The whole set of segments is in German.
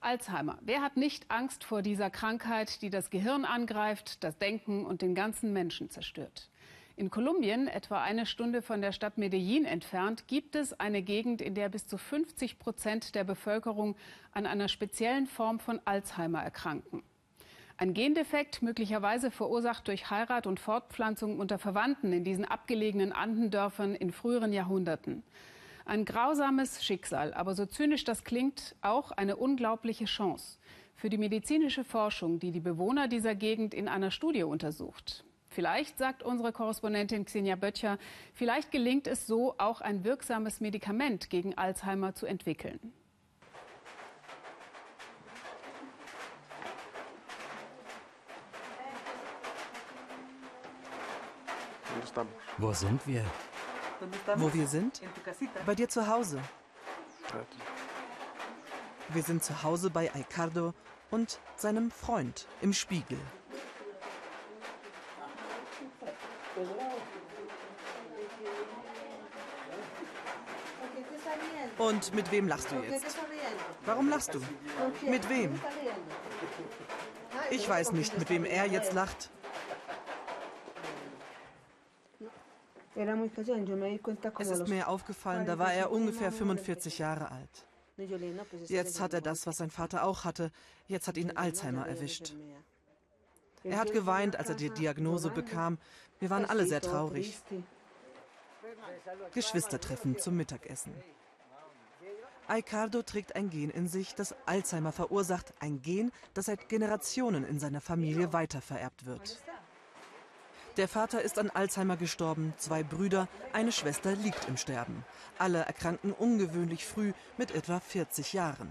Alzheimer. Wer hat nicht Angst vor dieser Krankheit, die das Gehirn angreift, das Denken und den ganzen Menschen zerstört? In Kolumbien, etwa eine Stunde von der Stadt Medellin entfernt, gibt es eine Gegend, in der bis zu 50 Prozent der Bevölkerung an einer speziellen Form von Alzheimer erkranken. Ein Gendefekt, möglicherweise verursacht durch Heirat und Fortpflanzung unter Verwandten in diesen abgelegenen Andendörfern in früheren Jahrhunderten. Ein grausames Schicksal, aber so zynisch das klingt, auch eine unglaubliche Chance für die medizinische Forschung, die die Bewohner dieser Gegend in einer Studie untersucht. Vielleicht, sagt unsere Korrespondentin Xenia Böttcher, vielleicht gelingt es so, auch ein wirksames Medikament gegen Alzheimer zu entwickeln. Wo sind wir? Wo wir sind? Bei dir zu Hause. Wir sind zu Hause bei Aicardo und seinem Freund im Spiegel. Und mit wem lachst du jetzt? Warum lachst du? Mit wem? Ich weiß nicht, mit wem er jetzt lacht. Es ist mir aufgefallen, da war er ungefähr 45 Jahre alt. Jetzt hat er das, was sein Vater auch hatte. Jetzt hat ihn Alzheimer erwischt. Er hat geweint, als er die Diagnose bekam. Wir waren alle sehr traurig. Geschwistertreffen zum Mittagessen. Aicardo trägt ein Gen in sich, das Alzheimer verursacht. Ein Gen, das seit Generationen in seiner Familie weitervererbt wird. Der Vater ist an Alzheimer gestorben, zwei Brüder, eine Schwester liegt im Sterben. Alle erkranken ungewöhnlich früh mit etwa 40 Jahren.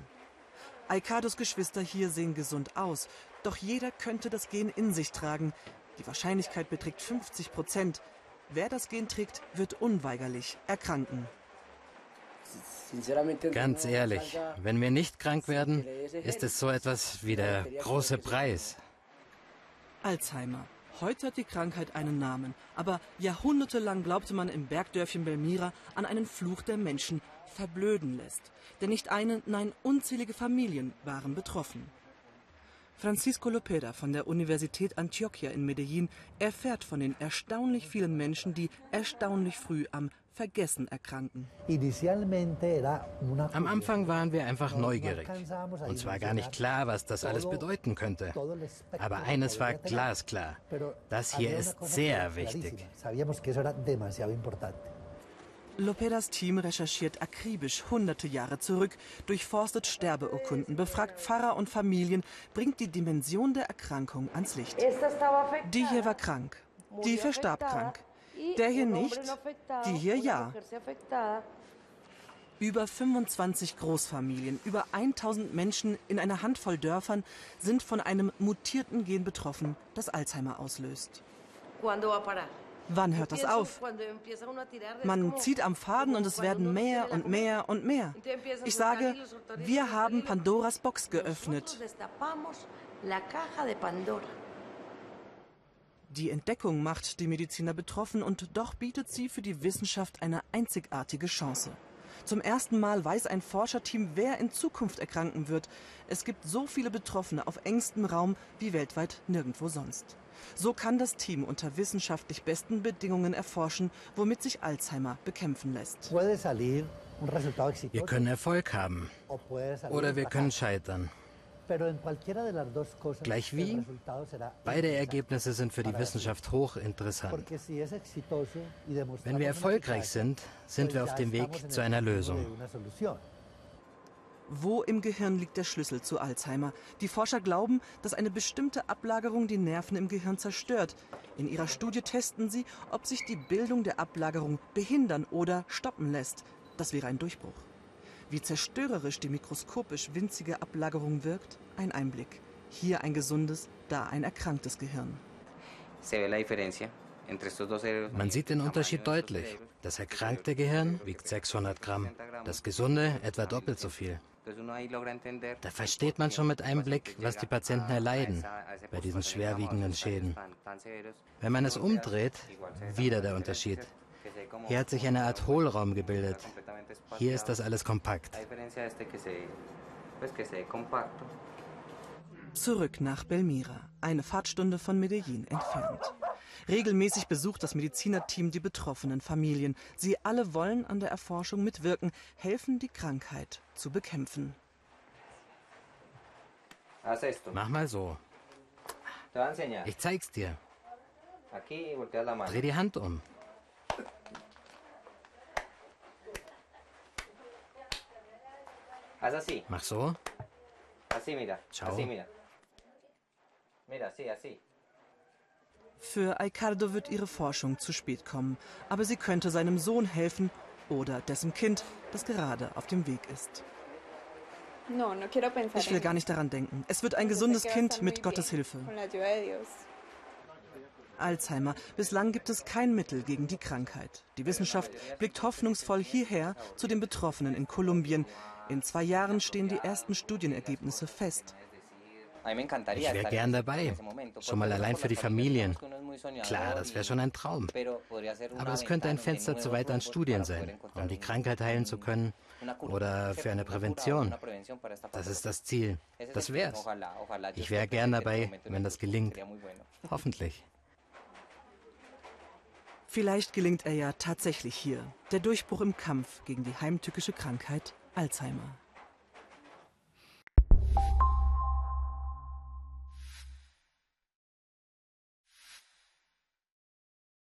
Aicardos Geschwister hier sehen gesund aus, doch jeder könnte das Gen in sich tragen. Die Wahrscheinlichkeit beträgt 50 Prozent. Wer das Gen trägt, wird unweigerlich erkranken. Ganz ehrlich, wenn wir nicht krank werden, ist es so etwas wie der große Preis. Alzheimer. Heute hat die Krankheit einen Namen, aber jahrhundertelang glaubte man im Bergdörfchen Belmira an einen Fluch, der Menschen verblöden lässt. Denn nicht eine, nein unzählige Familien waren betroffen. Francisco Lopera von der Universität Antioquia in Medellin erfährt von den erstaunlich vielen Menschen, die erstaunlich früh am Vergessen erkranken. Am Anfang waren wir einfach neugierig. Uns war gar nicht klar, was das alles bedeuten könnte. Aber eines war glasklar. Das hier ist sehr wichtig. Lopedas Team recherchiert akribisch hunderte Jahre zurück, durchforstet Sterbeurkunden, befragt Pfarrer und Familien, bringt die Dimension der Erkrankung ans Licht. Die hier war krank, die verstarb krank. Der hier nicht, die hier ja. Über 25 Großfamilien, über 1000 Menschen in einer Handvoll Dörfern sind von einem mutierten Gen betroffen, das Alzheimer auslöst. Wann hört das auf? Man zieht am Faden und es werden mehr und mehr und mehr. Ich sage, wir haben Pandoras Box geöffnet. Die Entdeckung macht die Mediziner betroffen und doch bietet sie für die Wissenschaft eine einzigartige Chance. Zum ersten Mal weiß ein Forscherteam, wer in Zukunft erkranken wird. Es gibt so viele Betroffene auf engstem Raum wie weltweit nirgendwo sonst. So kann das Team unter wissenschaftlich besten Bedingungen erforschen, womit sich Alzheimer bekämpfen lässt. Wir können Erfolg haben oder wir können scheitern. Gleich wie? Beide Ergebnisse sind für die Wissenschaft hochinteressant. Wenn wir erfolgreich sind, sind wir auf dem Weg zu einer Lösung. Wo im Gehirn liegt der Schlüssel zu Alzheimer? Die Forscher glauben, dass eine bestimmte Ablagerung die Nerven im Gehirn zerstört. In ihrer Studie testen sie, ob sich die Bildung der Ablagerung behindern oder stoppen lässt. Das wäre ein Durchbruch. Wie zerstörerisch die mikroskopisch winzige Ablagerung wirkt, ein Einblick. Hier ein gesundes, da ein erkranktes Gehirn. Man sieht den Unterschied deutlich. Das erkrankte Gehirn wiegt 600 Gramm, das gesunde etwa doppelt so viel. Da versteht man schon mit einem Blick, was die Patienten erleiden bei diesen schwerwiegenden Schäden. Wenn man es umdreht, wieder der Unterschied. Hier hat sich eine Art Hohlraum gebildet. Hier ist das alles kompakt. Zurück nach Belmira, eine Fahrtstunde von Medellin entfernt. Regelmäßig besucht das Medizinerteam die betroffenen Familien. Sie alle wollen an der Erforschung mitwirken, helfen, die Krankheit zu bekämpfen. Mach mal so. Ich zeig's dir. Dreh die Hand um. Mach so. Ciao. Für Aicardo wird ihre Forschung zu spät kommen, aber sie könnte seinem Sohn helfen oder dessen Kind, das gerade auf dem Weg ist. Ich will gar nicht daran denken. Es wird ein gesundes Kind mit Gottes Hilfe. Alzheimer. Bislang gibt es kein Mittel gegen die Krankheit. Die Wissenschaft blickt hoffnungsvoll hierher zu den Betroffenen in Kolumbien. In zwei Jahren stehen die ersten Studienergebnisse fest. Ich wäre gern dabei. Schon mal allein für die Familien. Klar, das wäre schon ein Traum. Aber es könnte ein Fenster zu weiteren Studien sein, um die Krankheit heilen zu können oder für eine Prävention. Das ist das Ziel. Das wär's. Ich wäre gern dabei, wenn das gelingt. Hoffentlich. Vielleicht gelingt er ja tatsächlich hier. Der Durchbruch im Kampf gegen die heimtückische Krankheit Alzheimer.